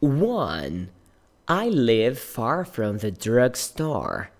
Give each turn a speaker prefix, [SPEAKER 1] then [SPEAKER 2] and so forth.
[SPEAKER 1] 1. I live far from the drugstore.